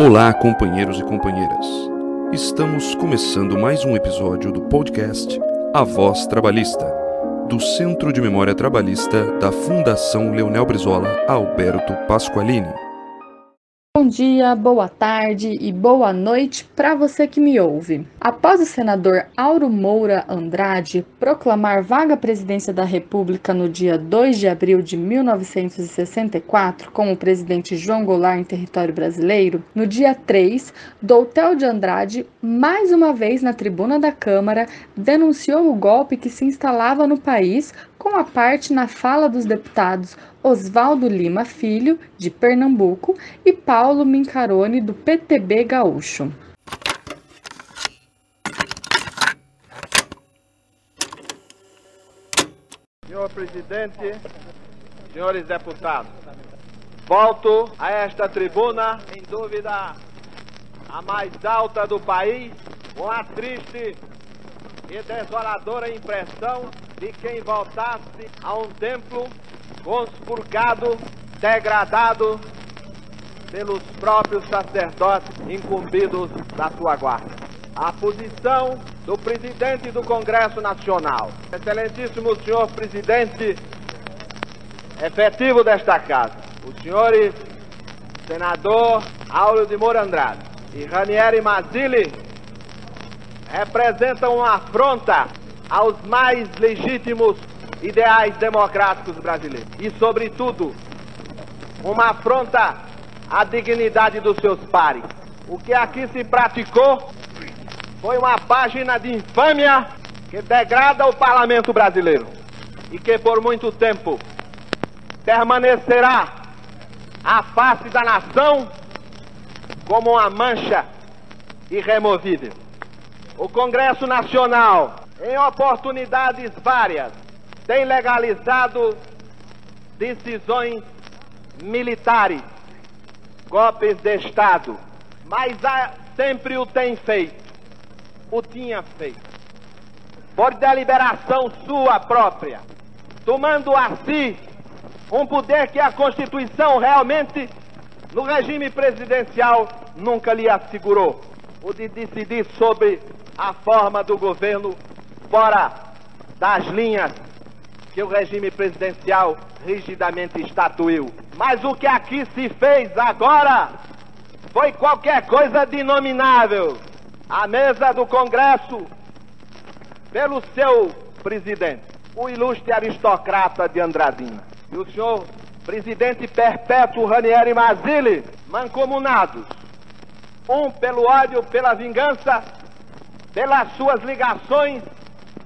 Olá, companheiros e companheiras. Estamos começando mais um episódio do podcast A Voz Trabalhista, do Centro de Memória Trabalhista da Fundação Leonel Brizola Alberto Pasqualini. Bom dia, boa tarde e boa noite para você que me ouve. Após o senador Auro Moura Andrade proclamar vaga à presidência da República no dia 2 de abril de 1964, com o presidente João Goulart em território brasileiro, no dia 3, Doutel de Andrade, mais uma vez na tribuna da Câmara, denunciou o golpe que se instalava no país com a parte na fala dos deputados Oswaldo Lima Filho, de Pernambuco, e Paulo Mincarone, do PTB Gaúcho. Senhor presidente, senhores deputados, volto a esta tribuna, em dúvida a mais alta do país, com a triste e desoladora impressão de quem voltasse a um templo conspurcado, degradado pelos próprios sacerdotes incumbidos da sua guarda. A posição do presidente do Congresso Nacional, excelentíssimo senhor presidente efetivo desta casa, os senhores senador Áureo de Moura Andrade e Ranieri Mazzilli, representam uma afronta aos mais legítimos ideais democráticos brasileiros e, sobretudo, uma afronta à dignidade dos seus pares. O que aqui se praticou foi uma página de infâmia que degrada o parlamento brasileiro e que por muito tempo permanecerá à face da nação como uma mancha irremovível. O Congresso Nacional, em oportunidades várias, tem legalizado decisões militares, golpes de Estado, mas sempre o tem feito, o tinha feito, por deliberação sua própria, tomando a si um poder que a Constituição realmente, no regime presidencial, nunca lhe assegurou, o de decidir sobre a forma do governo fora das linhas que o regime presidencial rigidamente estatuiu. Mas o que aqui se fez agora foi qualquer coisa de inominável. A mesa do Congresso, pelo seu presidente, o ilustre aristocrata de Andradina, e o senhor presidente perpétuo Ranieri Mazzilli, mancomunados, um pelo ódio, pela vingança, pelas suas ligações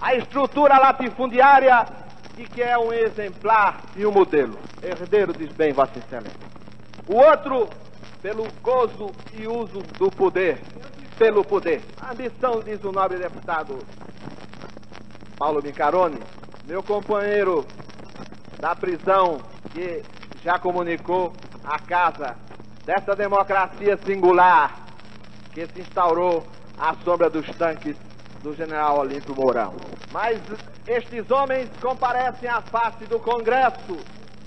à estrutura latifundiária e que é um exemplar e um modelo. Herdeiro, diz bem, Vossa Excelência. O outro, pelo gozo e uso do poder, pelo poder. A ambição, diz o nobre deputado Paulo Micarone, meu companheiro da prisão, que já comunicou a casa dessa democracia singular que se instaurou à sombra dos tanques do general Olímpio Mourão. Mas estes homens comparecem à face do Congresso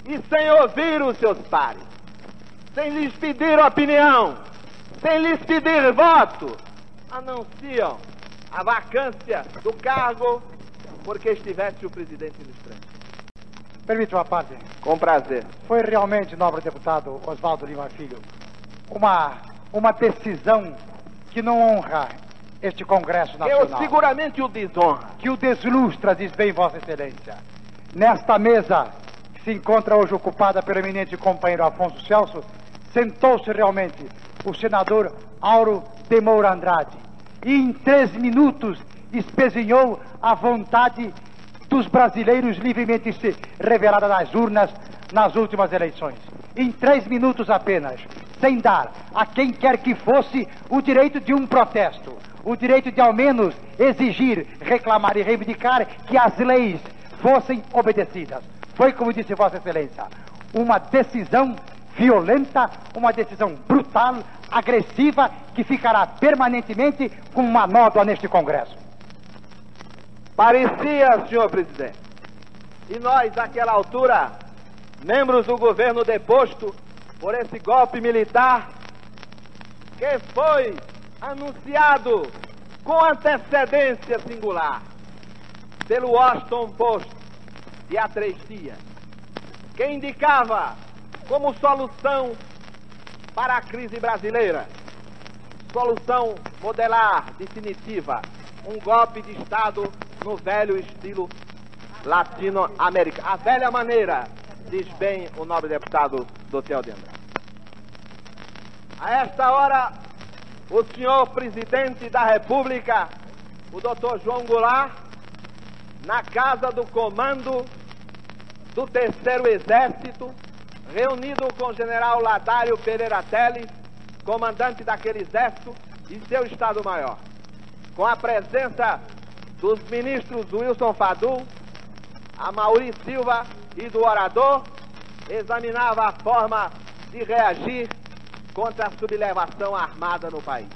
e, sem ouvir os seus pares, sem lhes pedir opinião, sem lhes pedir voto, anunciam a vacância do cargo porque estivesse o presidente ilustrante. Permite uma parte. Com prazer. Foi realmente, nobre deputado Oswaldo Lima Filho, uma, uma decisão que não honra este Congresso Nacional. Eu seguramente o desonra. Que o deslustra, diz bem Vossa Excelência. Nesta mesa, que se encontra hoje ocupada pelo eminente companheiro Afonso Celso, sentou-se realmente o senador Auro de Moura Andrade. E em três minutos espezinhou a vontade dos brasileiros livremente se revelada nas urnas nas últimas eleições. Em três minutos apenas, sem dar a quem quer que fosse o direito de um protesto, o direito de ao menos exigir, reclamar e reivindicar que as leis fossem obedecidas. Foi, como disse Vossa Excelência, uma decisão violenta, uma decisão brutal, agressiva, que ficará permanentemente com uma nódoa neste Congresso. Parecia, senhor presidente, e nós, naquela altura, membros do governo deposto por esse golpe militar, que foi anunciado com antecedência singular pelo Washington Post de há três dias, que indicava como solução para a crise brasileira, solução modelar definitiva, um golpe de Estado no velho estilo latino-americano. A velha maneira, diz bem o nobre deputado Doutor de Andrade. A esta hora, o senhor presidente da República, o doutor João Goulart, na casa do comando do Terceiro Exército, reunido com o general Ladário Pereira Teles, comandante daquele exército, e seu Estado-Maior, com a presença dos ministros Wilson Fadu, Amauri Silva e do orador, examinava a forma de reagir contra a sublevação armada no país.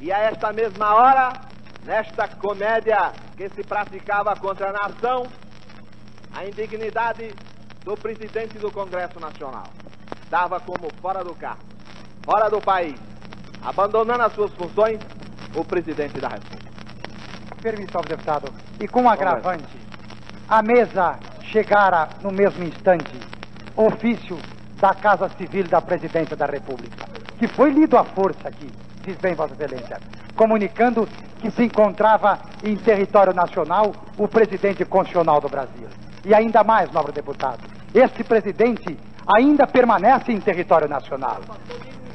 E a esta mesma hora, nesta comédia que se praticava contra a nação, a indignidade do presidente do Congresso Nacional dava como fora do carro, fora do país, abandonando as suas funções, o presidente da República. Permissão, deputado. E com um agravante, a mesa chegara no mesmo instante ofício da Casa Civil da Presidência da República, que foi lido à força aqui, diz bem Vossa Excelência, comunicando que se encontrava em território nacional o presidente constitucional do Brasil. E ainda mais, nobre deputado, este presidente ainda permanece em território nacional.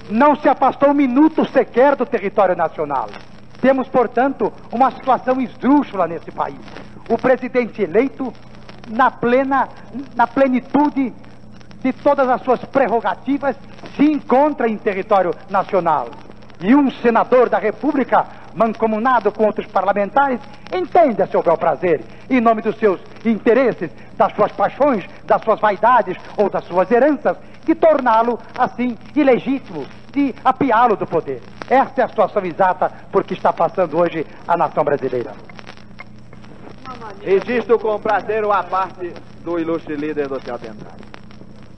Não se afastou um minuto sequer do território nacional. Temos, portanto, uma situação esdrúxula nesse país. O presidente eleito, na plena, na plenitude de todas as suas prerrogativas, se encontra em território nacional. E um senador da República, mancomunado com outros parlamentares, entende a seu bel prazer, em nome dos seus interesses, das suas paixões, das suas vaidades ou das suas heranças, de torná-lo, assim, ilegítimo, de apiá-lo do poder. Esta é a situação exata por que está passando hoje a nação brasileira. Registro com prazer a parte do ilustre líder do Céu Andrade.